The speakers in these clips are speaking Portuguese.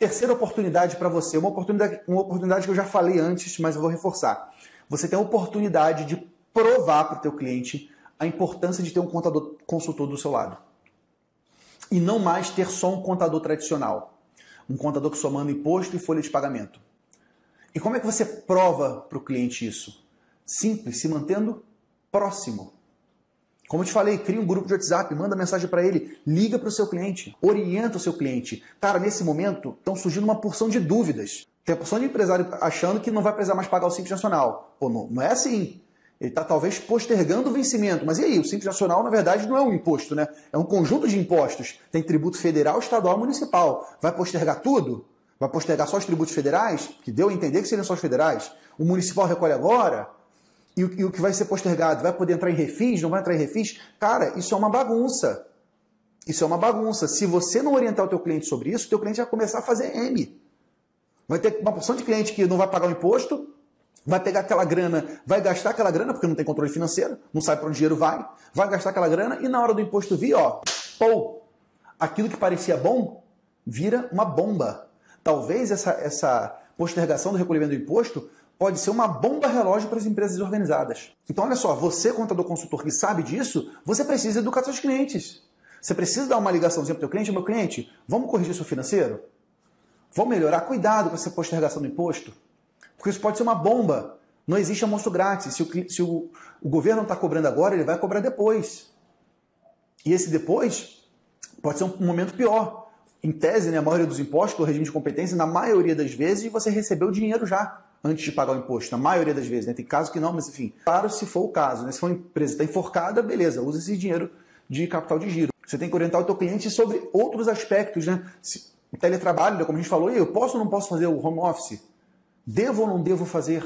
Terceira oportunidade para você, uma oportunidade, uma oportunidade que eu já falei antes, mas eu vou reforçar. Você tem a oportunidade de provar para o teu cliente a importância de ter um contador consultor do seu lado. E não mais ter só um contador tradicional. Um contador que só manda imposto e folha de pagamento. E como é que você prova para o cliente isso? Simples, se mantendo próximo. Como eu te falei, cria um grupo de WhatsApp, manda mensagem para ele, liga para o seu cliente, orienta o seu cliente. Cara, nesse momento estão surgindo uma porção de dúvidas. Tem a porção de empresário achando que não vai precisar mais pagar o Simples Nacional. Pô, não, não é assim. Ele está talvez postergando o vencimento. Mas e aí? O Simples Nacional, na verdade, não é um imposto, né? É um conjunto de impostos. Tem tributo federal, estadual e municipal. Vai postergar tudo? Vai postergar só os tributos federais? Que deu a entender que seriam só os federais. O municipal recolhe agora? E o, e o que vai ser postergado vai poder entrar em refis? Não vai entrar em refis? Cara, isso é uma bagunça. Isso é uma bagunça. Se você não orientar o teu cliente sobre isso, o teu cliente vai começar a fazer M. Vai ter uma porção de cliente que não vai pagar o imposto, vai pegar aquela grana, vai gastar aquela grana, porque não tem controle financeiro, não sabe para onde o dinheiro vai, vai gastar aquela grana e na hora do imposto vir, ó, pô, aquilo que parecia bom vira uma bomba. Talvez essa, essa postergação do recolhimento do imposto pode ser uma bomba relógio para as empresas organizadas. Então, olha só, você, contador consultor que sabe disso, você precisa educar seus clientes. Você precisa dar uma ligaçãozinha para o teu cliente, meu cliente, vamos corrigir seu financeiro? Vamos melhorar? Cuidado com essa postergação do imposto, porque isso pode ser uma bomba. Não existe almoço grátis. Se o, se o, o governo está cobrando agora, ele vai cobrar depois. E esse depois pode ser um momento pior. Em tese, né, a maioria dos impostos, o regime de competência, na maioria das vezes, você recebeu o dinheiro já antes de pagar o imposto, na maioria das vezes. Né? Tem casos que não, mas enfim. Claro, se for o caso. Né? Se for uma empresa está enforcada, beleza, usa esse dinheiro de capital de giro. Você tem que orientar o teu cliente sobre outros aspectos, né? Se, teletrabalho, né, como a gente falou, eu posso ou não posso fazer o home office? Devo ou não devo fazer?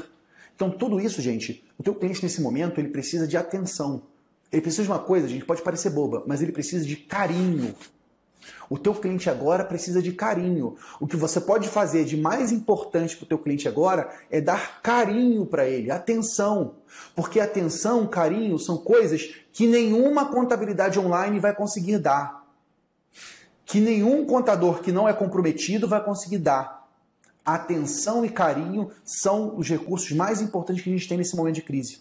Então, tudo isso, gente, o teu cliente nesse momento, ele precisa de atenção. Ele precisa de uma coisa, gente, pode parecer boba, mas ele precisa de carinho. O teu cliente agora precisa de carinho. O que você pode fazer de mais importante para o teu cliente agora é dar carinho para ele, atenção. Porque atenção, carinho são coisas que nenhuma contabilidade online vai conseguir dar. Que nenhum contador que não é comprometido vai conseguir dar. Atenção e carinho são os recursos mais importantes que a gente tem nesse momento de crise.